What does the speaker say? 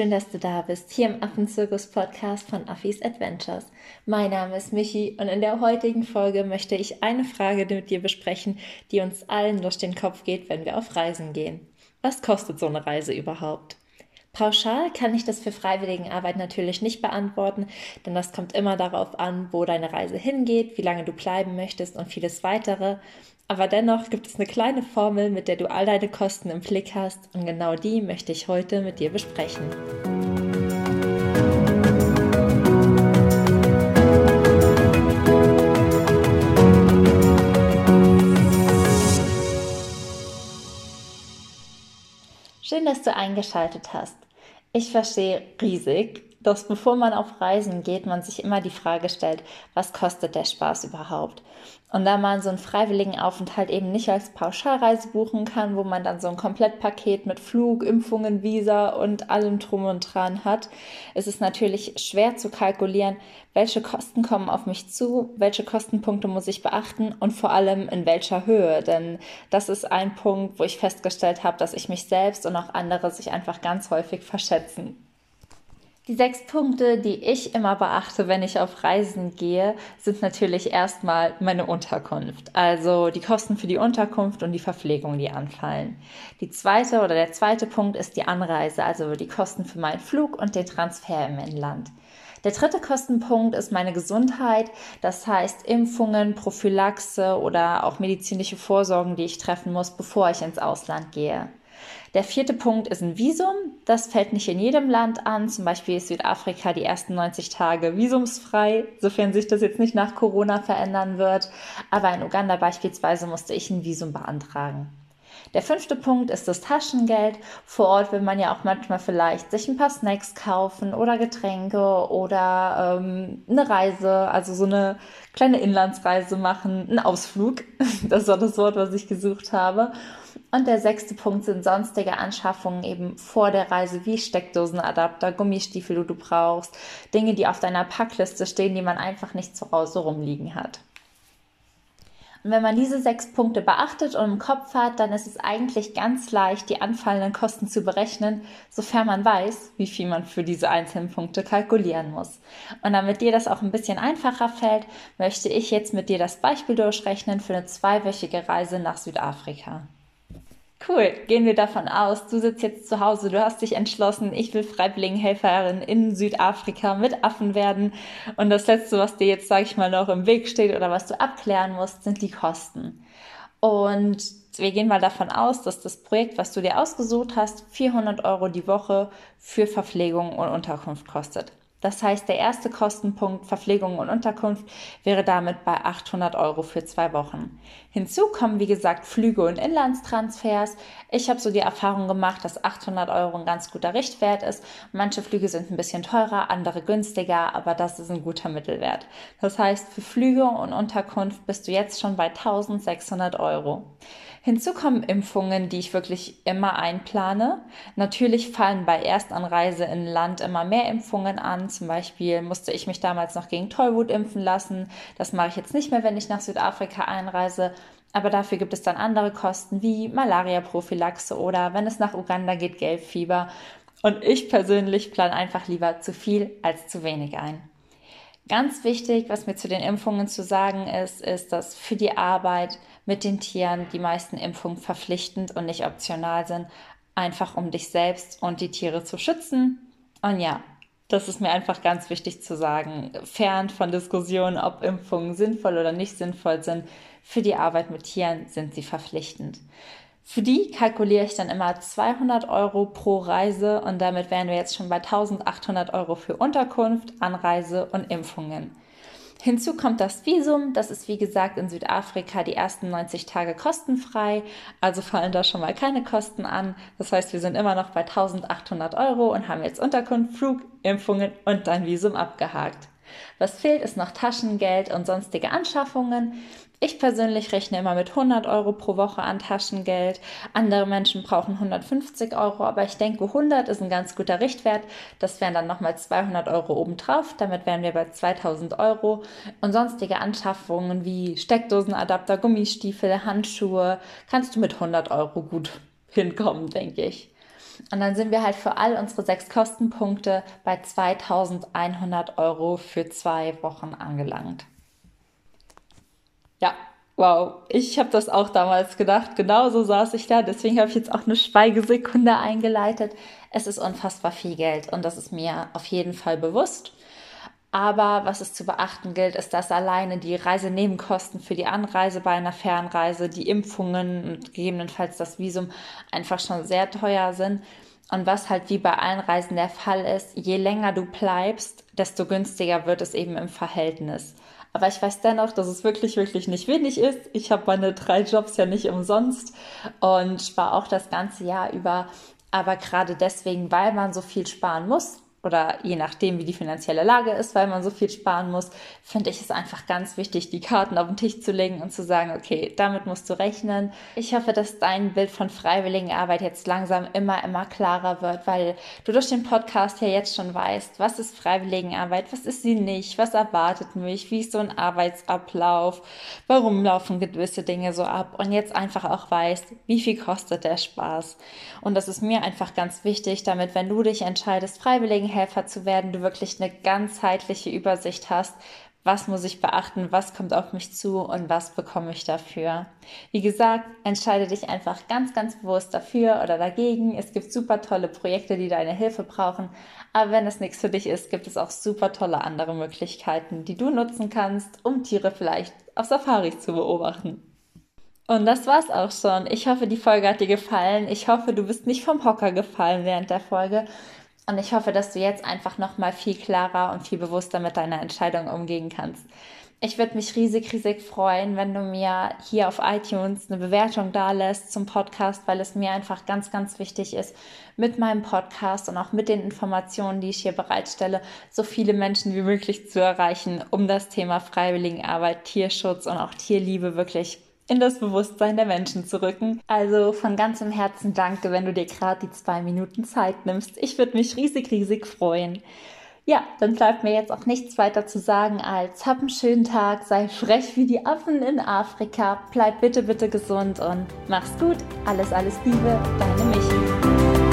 Schön, dass du da bist, hier im Affenzirkus-Podcast von Affis Adventures. Mein Name ist Michi und in der heutigen Folge möchte ich eine Frage mit dir besprechen, die uns allen durch den Kopf geht, wenn wir auf Reisen gehen. Was kostet so eine Reise überhaupt? Pauschal kann ich das für Freiwilligenarbeit natürlich nicht beantworten, denn das kommt immer darauf an, wo deine Reise hingeht, wie lange du bleiben möchtest und vieles weitere. Aber dennoch gibt es eine kleine Formel, mit der du all deine Kosten im Blick hast und genau die möchte ich heute mit dir besprechen. Dass du eingeschaltet hast. Ich verstehe riesig, dass bevor man auf Reisen geht, man sich immer die Frage stellt, was kostet der Spaß überhaupt? Und da man so einen freiwilligen Aufenthalt eben nicht als Pauschalreise buchen kann, wo man dann so ein Komplettpaket mit Flug, Impfungen, Visa und allem drum und dran hat, ist es natürlich schwer zu kalkulieren, welche Kosten kommen auf mich zu, welche Kostenpunkte muss ich beachten und vor allem in welcher Höhe. Denn das ist ein Punkt, wo ich festgestellt habe, dass ich mich selbst und auch andere sich einfach ganz häufig verschätzen. Die sechs Punkte, die ich immer beachte, wenn ich auf Reisen gehe, sind natürlich erstmal meine Unterkunft. Also die Kosten für die Unterkunft und die Verpflegung, die anfallen. Die zweite oder der zweite Punkt ist die Anreise, also die Kosten für meinen Flug und den Transfer im Inland. Der dritte Kostenpunkt ist meine Gesundheit, das heißt Impfungen, Prophylaxe oder auch medizinische Vorsorgen, die ich treffen muss, bevor ich ins Ausland gehe. Der vierte Punkt ist ein Visum. Das fällt nicht in jedem Land an. Zum Beispiel ist Südafrika die ersten 90 Tage visumsfrei, sofern sich das jetzt nicht nach Corona verändern wird. Aber in Uganda beispielsweise musste ich ein Visum beantragen. Der fünfte Punkt ist das Taschengeld. Vor Ort will man ja auch manchmal vielleicht sich ein paar Snacks kaufen oder Getränke oder ähm, eine Reise, also so eine kleine Inlandsreise machen, einen Ausflug. Das war das Wort, was ich gesucht habe. Und der sechste Punkt sind sonstige Anschaffungen eben vor der Reise, wie Steckdosenadapter, Gummistiefel, die du brauchst, Dinge, die auf deiner Packliste stehen, die man einfach nicht zu Hause rumliegen hat. Und wenn man diese sechs Punkte beachtet und im Kopf hat, dann ist es eigentlich ganz leicht, die anfallenden Kosten zu berechnen, sofern man weiß, wie viel man für diese einzelnen Punkte kalkulieren muss. Und damit dir das auch ein bisschen einfacher fällt, möchte ich jetzt mit dir das Beispiel durchrechnen für eine zweiwöchige Reise nach Südafrika. Cool, gehen wir davon aus, du sitzt jetzt zu Hause, du hast dich entschlossen, ich will Freiwilligenhelferin in Südafrika mit Affen werden und das Letzte, was dir jetzt, sage ich mal, noch im Weg steht oder was du abklären musst, sind die Kosten. Und wir gehen mal davon aus, dass das Projekt, was du dir ausgesucht hast, 400 Euro die Woche für Verpflegung und Unterkunft kostet. Das heißt, der erste Kostenpunkt Verpflegung und Unterkunft wäre damit bei 800 Euro für zwei Wochen. Hinzu kommen, wie gesagt, Flüge und Inlandstransfers. Ich habe so die Erfahrung gemacht, dass 800 Euro ein ganz guter Richtwert ist. Manche Flüge sind ein bisschen teurer, andere günstiger, aber das ist ein guter Mittelwert. Das heißt, für Flüge und Unterkunft bist du jetzt schon bei 1600 Euro. Hinzu kommen Impfungen, die ich wirklich immer einplane. Natürlich fallen bei Erstanreise in Land immer mehr Impfungen an. Zum Beispiel musste ich mich damals noch gegen Tollwut impfen lassen. Das mache ich jetzt nicht mehr, wenn ich nach Südafrika einreise. Aber dafür gibt es dann andere Kosten wie Malaria-Prophylaxe oder wenn es nach Uganda geht, Gelbfieber. Und ich persönlich plane einfach lieber zu viel als zu wenig ein. Ganz wichtig, was mir zu den Impfungen zu sagen ist, ist, dass für die Arbeit mit den Tieren die meisten Impfungen verpflichtend und nicht optional sind, einfach um dich selbst und die Tiere zu schützen. Und ja, das ist mir einfach ganz wichtig zu sagen, fern von Diskussionen, ob Impfungen sinnvoll oder nicht sinnvoll sind. Für die Arbeit mit Tieren sind sie verpflichtend. Für die kalkuliere ich dann immer 200 Euro pro Reise und damit wären wir jetzt schon bei 1800 Euro für Unterkunft, Anreise und Impfungen. Hinzu kommt das Visum. Das ist wie gesagt in Südafrika die ersten 90 Tage kostenfrei. Also fallen da schon mal keine Kosten an. Das heißt, wir sind immer noch bei 1800 Euro und haben jetzt Unterkunft, Flug, Impfungen und dein Visum abgehakt. Was fehlt, ist noch Taschengeld und sonstige Anschaffungen. Ich persönlich rechne immer mit 100 Euro pro Woche an Taschengeld. Andere Menschen brauchen 150 Euro, aber ich denke, 100 ist ein ganz guter Richtwert. Das wären dann nochmal 200 Euro obendrauf. Damit wären wir bei 2000 Euro. Und sonstige Anschaffungen wie Steckdosenadapter, Gummistiefel, Handschuhe kannst du mit 100 Euro gut hinkommen, denke ich. Und dann sind wir halt für all unsere sechs Kostenpunkte bei 2100 Euro für zwei Wochen angelangt. Ja, wow. Ich habe das auch damals gedacht. Genauso saß ich da. Deswegen habe ich jetzt auch eine Schweigesekunde eingeleitet. Es ist unfassbar viel Geld und das ist mir auf jeden Fall bewusst. Aber was es zu beachten gilt, ist, dass alleine die Reisenebenkosten für die Anreise bei einer Fernreise, die Impfungen und gegebenenfalls das Visum einfach schon sehr teuer sind. Und was halt wie bei allen Reisen der Fall ist, je länger du bleibst, desto günstiger wird es eben im Verhältnis. Aber ich weiß dennoch, dass es wirklich, wirklich nicht wenig ist. Ich habe meine drei Jobs ja nicht umsonst und war auch das ganze Jahr über. Aber gerade deswegen, weil man so viel sparen muss, oder je nachdem, wie die finanzielle Lage ist, weil man so viel sparen muss, finde ich es einfach ganz wichtig, die Karten auf den Tisch zu legen und zu sagen, okay, damit musst du rechnen. Ich hoffe, dass dein Bild von Freiwilligenarbeit jetzt langsam immer, immer klarer wird, weil du durch den Podcast ja jetzt schon weißt, was ist Freiwilligenarbeit, was ist sie nicht, was erwartet mich, wie ist so ein Arbeitsablauf, warum laufen gewisse Dinge so ab und jetzt einfach auch weißt, wie viel kostet der Spaß. Und das ist mir einfach ganz wichtig, damit, wenn du dich entscheidest, Freiwilligen Helfer zu werden, du wirklich eine ganzheitliche Übersicht hast, was muss ich beachten, was kommt auf mich zu und was bekomme ich dafür. Wie gesagt, entscheide dich einfach ganz, ganz bewusst dafür oder dagegen. Es gibt super tolle Projekte, die deine Hilfe brauchen, aber wenn es nichts für dich ist, gibt es auch super tolle andere Möglichkeiten, die du nutzen kannst, um Tiere vielleicht auf Safaris zu beobachten. Und das war's auch schon. Ich hoffe, die Folge hat dir gefallen. Ich hoffe, du bist nicht vom Hocker gefallen während der Folge und ich hoffe, dass du jetzt einfach noch mal viel klarer und viel bewusster mit deiner Entscheidung umgehen kannst. Ich würde mich riesig, riesig freuen, wenn du mir hier auf iTunes eine Bewertung da zum Podcast, weil es mir einfach ganz, ganz wichtig ist, mit meinem Podcast und auch mit den Informationen, die ich hier bereitstelle, so viele Menschen wie möglich zu erreichen, um das Thema Freiwilligenarbeit, Tierschutz und auch Tierliebe wirklich in das Bewusstsein der Menschen zu rücken. Also von ganzem Herzen danke, wenn du dir gerade die zwei Minuten Zeit nimmst. Ich würde mich riesig, riesig freuen. Ja, dann bleibt mir jetzt auch nichts weiter zu sagen als hab einen schönen Tag, sei frech wie die Affen in Afrika, bleib bitte, bitte gesund und mach's gut. Alles, alles Liebe, deine Michi.